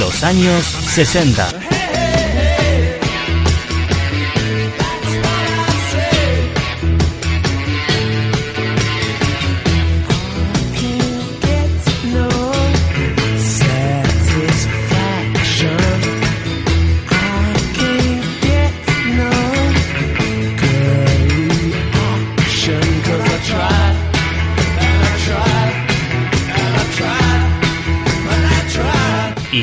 Los años 60.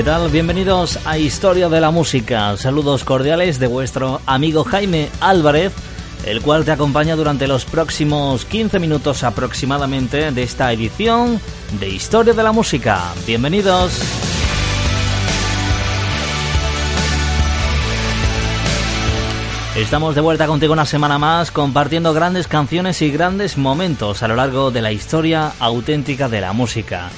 ¿Qué tal? Bienvenidos a Historia de la Música. Saludos cordiales de vuestro amigo Jaime Álvarez, el cual te acompaña durante los próximos 15 minutos aproximadamente de esta edición de Historia de la Música. Bienvenidos. Estamos de vuelta contigo una semana más compartiendo grandes canciones y grandes momentos a lo largo de la historia auténtica de la música.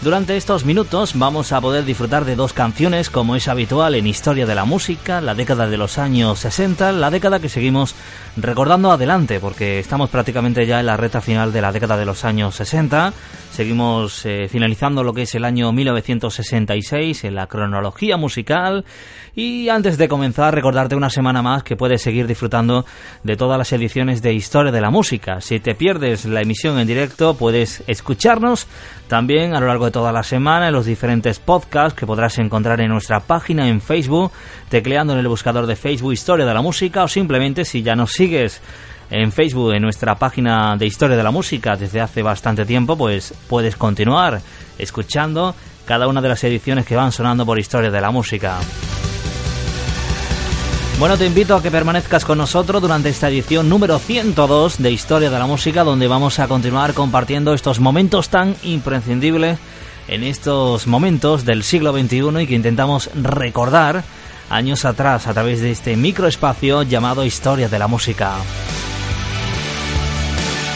Durante estos minutos vamos a poder disfrutar de dos canciones como es habitual en Historia de la Música, la década de los años 60, la década que seguimos recordando adelante porque estamos prácticamente ya en la reta final de la década de los años 60. Seguimos eh, finalizando lo que es el año 1966 en la cronología musical y antes de comenzar recordarte una semana más que puedes seguir disfrutando de todas las ediciones de Historia de la Música. Si te pierdes la emisión en directo puedes escucharnos también a lo largo de toda la semana en los diferentes podcasts que podrás encontrar en nuestra página en Facebook, tecleando en el buscador de Facebook Historia de la Música o simplemente si ya nos sigues en Facebook, en nuestra página de Historia de la Música desde hace bastante tiempo, pues puedes continuar escuchando cada una de las ediciones que van sonando por Historia de la Música. Bueno, te invito a que permanezcas con nosotros durante esta edición número 102 de Historia de la Música, donde vamos a continuar compartiendo estos momentos tan imprescindibles en estos momentos del siglo XXI y que intentamos recordar años atrás a través de este microespacio llamado Historia de la Música.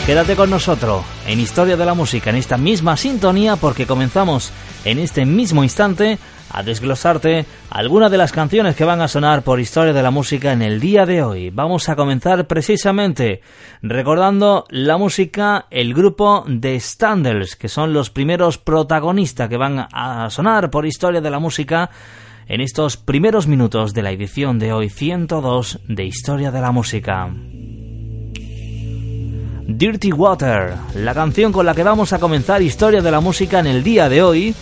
Quédate con nosotros en Historia de la Música, en esta misma sintonía, porque comenzamos en este mismo instante a desglosarte algunas de las canciones que van a sonar por Historia de la Música en el día de hoy. Vamos a comenzar precisamente recordando la música, el grupo de Standards, que son los primeros protagonistas que van a sonar por Historia de la Música en estos primeros minutos de la edición de hoy 102 de Historia de la Música. Dirty Water, la canción con la que vamos a comenzar Historia de la Música en el día de hoy,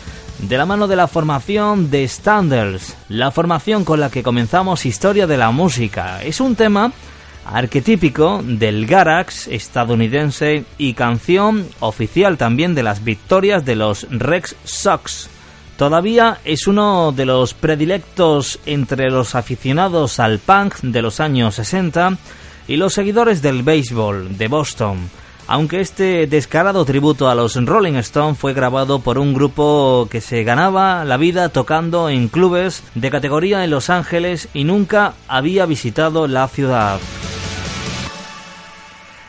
de la mano de la formación de Standards, la formación con la que comenzamos Historia de la Música. Es un tema arquetípico del Garax estadounidense y canción oficial también de las victorias de los Rex Sox. Todavía es uno de los predilectos entre los aficionados al punk de los años 60 y los seguidores del béisbol de Boston, aunque este descarado tributo a los Rolling Stones fue grabado por un grupo que se ganaba la vida tocando en clubes de categoría en Los Ángeles y nunca había visitado la ciudad.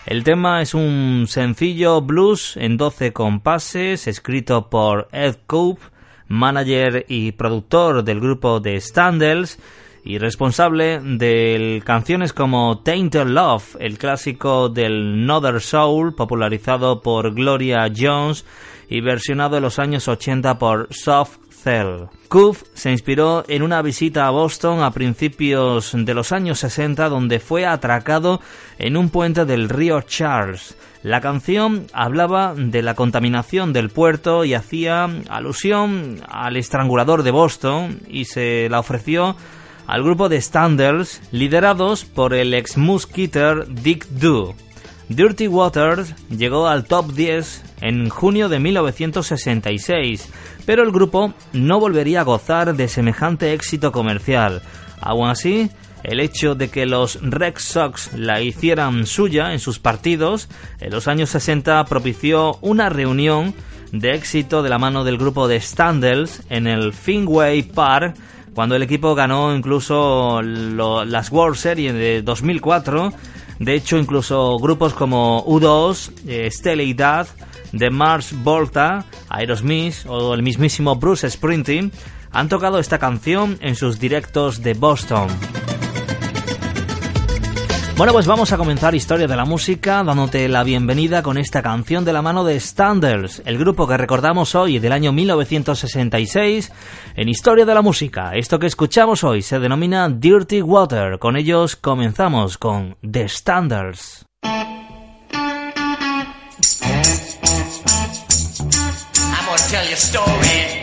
El tema es un sencillo blues en 12 compases escrito por Ed Coop manager y productor del grupo de Standells y responsable de canciones como Tainted Love, el clásico del Northern Soul, popularizado por Gloria Jones y versionado en los años 80 por Soft Cell. Coof se inspiró en una visita a Boston a principios de los años 60 donde fue atracado en un puente del río Charles. La canción hablaba de la contaminación del puerto y hacía alusión al estrangulador de Boston y se la ofreció al grupo de Standards liderados por el ex Muskeeter Dick Doo. Dirty Waters llegó al top 10 en junio de 1966, pero el grupo no volvería a gozar de semejante éxito comercial. Aún así, el hecho de que los Red Sox la hicieran suya en sus partidos en los años 60 propició una reunión de éxito de la mano del grupo de Standells en el Fenway Park cuando el equipo ganó incluso las World Series de 2004. De hecho, incluso grupos como U2, eh, Stella Dad, The Mars Volta, Aerosmith o el mismísimo Bruce Springsteen han tocado esta canción en sus directos de Boston. Bueno, pues vamos a comenzar Historia de la Música dándote la bienvenida con esta canción de la mano de Standards, el grupo que recordamos hoy del año 1966 en Historia de la Música. Esto que escuchamos hoy se denomina Dirty Water. Con ellos comenzamos con The Standards. baby.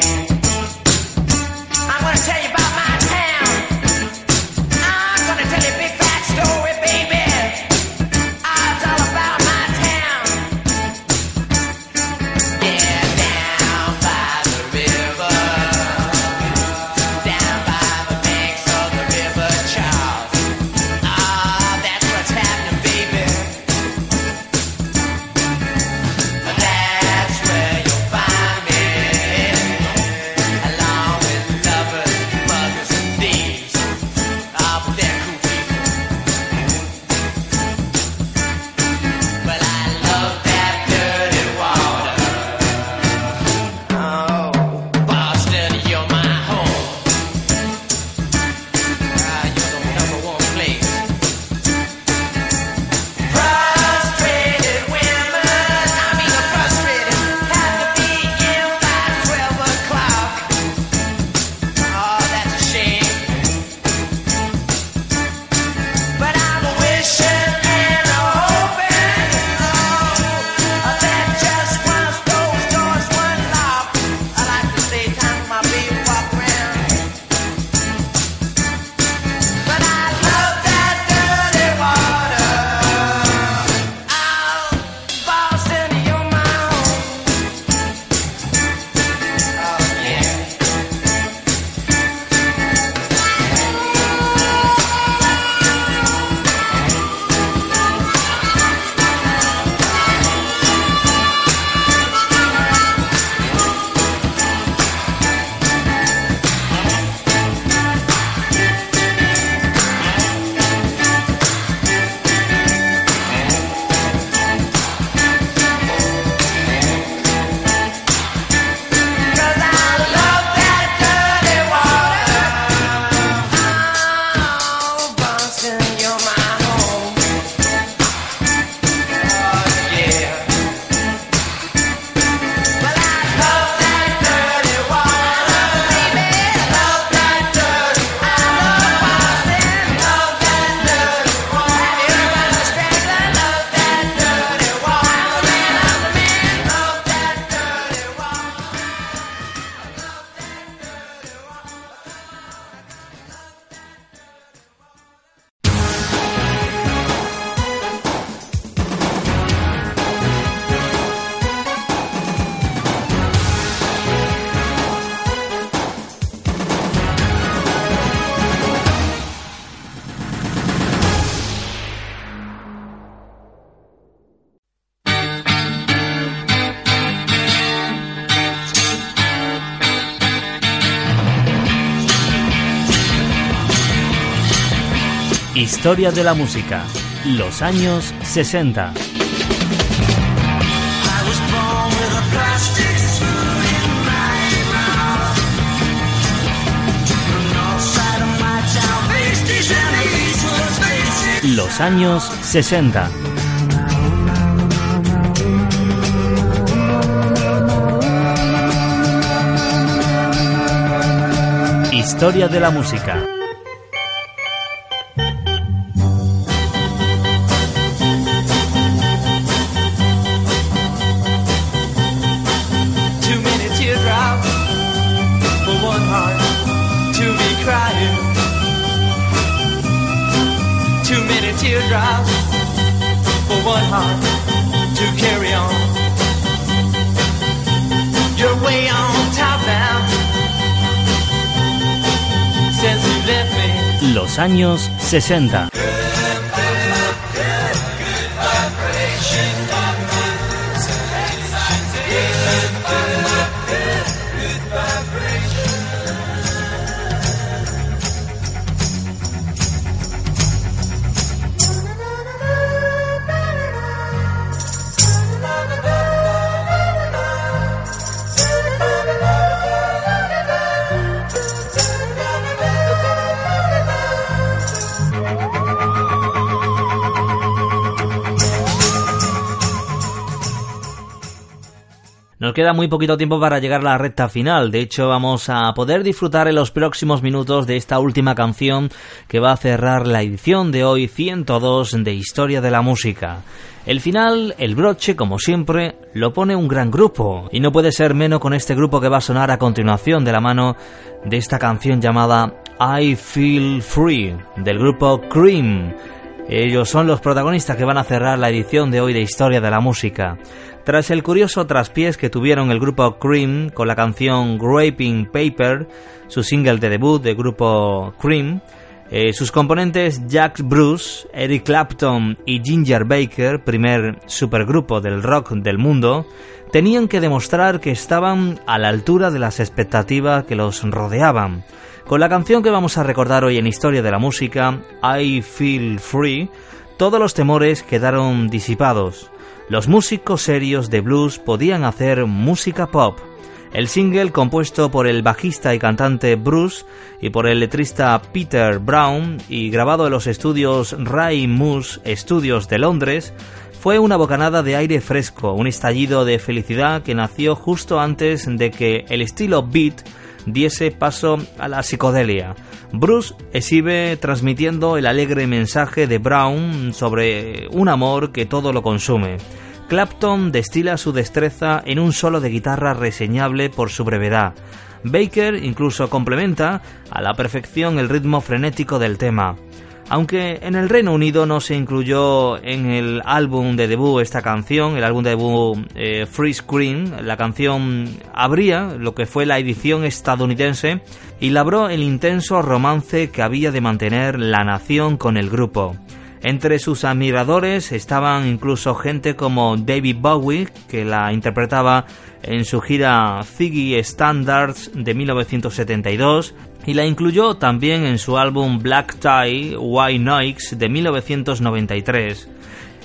Historia de la música. Los años 60. Los años 60. Historia de la música. Los años 60. Nos queda muy poquito tiempo para llegar a la recta final. De hecho, vamos a poder disfrutar en los próximos minutos de esta última canción que va a cerrar la edición de hoy 102 de Historia de la Música. El final, el broche, como siempre, lo pone un gran grupo, y no puede ser menos con este grupo que va a sonar a continuación de la mano de esta canción llamada I Feel Free, del grupo Cream. Ellos son los protagonistas que van a cerrar la edición de hoy de Historia de la Música. Tras el curioso traspiés que tuvieron el grupo Cream con la canción Graping Paper, su single de debut del grupo Cream, eh, sus componentes Jack Bruce, Eric Clapton y Ginger Baker, primer supergrupo del rock del mundo, tenían que demostrar que estaban a la altura de las expectativas que los rodeaban. Con la canción que vamos a recordar hoy en Historia de la Música, I Feel Free, todos los temores quedaron disipados los músicos serios de blues podían hacer música pop. El single, compuesto por el bajista y cantante Bruce y por el letrista Peter Brown y grabado en los estudios Ray Moose Studios de Londres, fue una bocanada de aire fresco, un estallido de felicidad que nació justo antes de que el estilo beat diese paso a la psicodelia. Bruce exhibe transmitiendo el alegre mensaje de Brown sobre un amor que todo lo consume. Clapton destila su destreza en un solo de guitarra reseñable por su brevedad. Baker incluso complementa a la perfección el ritmo frenético del tema. Aunque en el Reino Unido no se incluyó en el álbum de debut esta canción, el álbum de debut eh, Free Screen, la canción abría lo que fue la edición estadounidense y labró el intenso romance que había de mantener la nación con el grupo. Entre sus admiradores estaban incluso gente como David Bowie, que la interpretaba en su gira Ziggy Standards de 1972, y la incluyó también en su álbum Black Tie White Noise de 1993.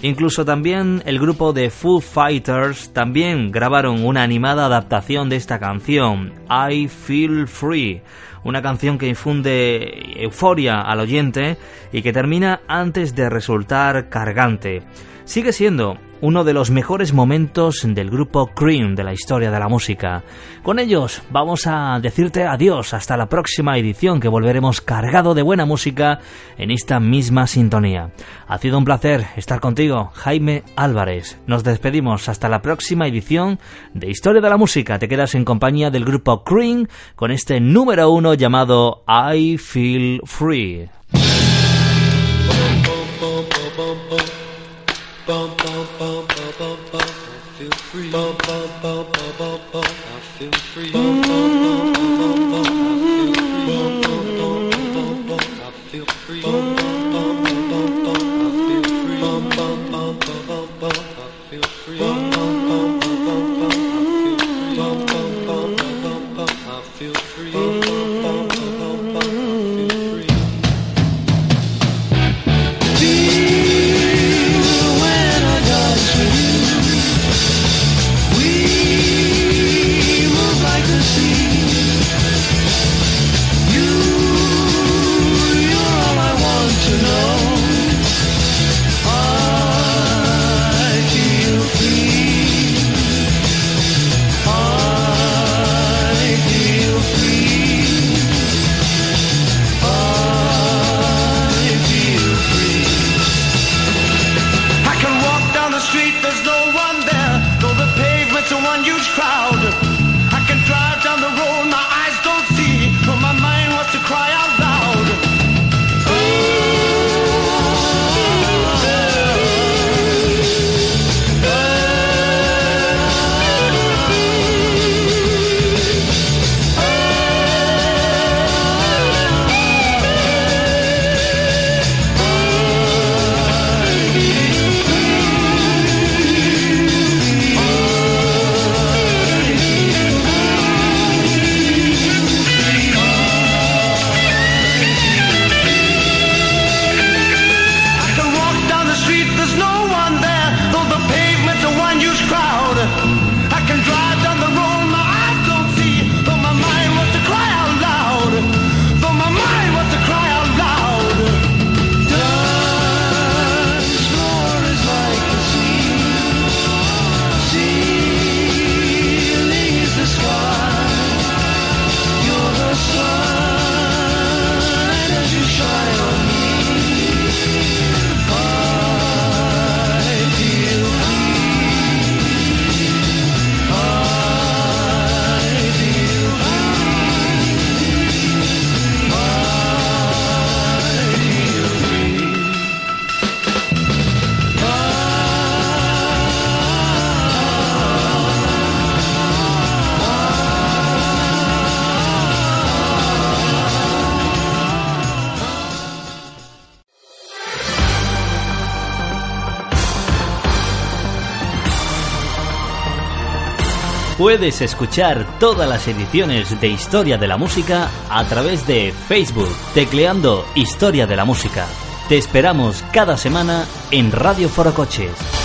Incluso también el grupo de Foo Fighters también grabaron una animada adaptación de esta canción, I Feel Free, una canción que infunde euforia al oyente y que termina antes de resultar cargante. Sigue siendo uno de los mejores momentos del grupo Cream de la historia de la música. Con ellos vamos a decirte adiós hasta la próxima edición que volveremos cargado de buena música en esta misma sintonía. Ha sido un placer estar contigo, Jaime Álvarez. Nos despedimos hasta la próxima edición de Historia de la Música. Te quedas en compañía del grupo Cream con este número uno llamado I Feel Free. I feel free. I feel free. Puedes escuchar todas las ediciones de Historia de la Música a través de Facebook, tecleando Historia de la Música. Te esperamos cada semana en Radio Foro Coches.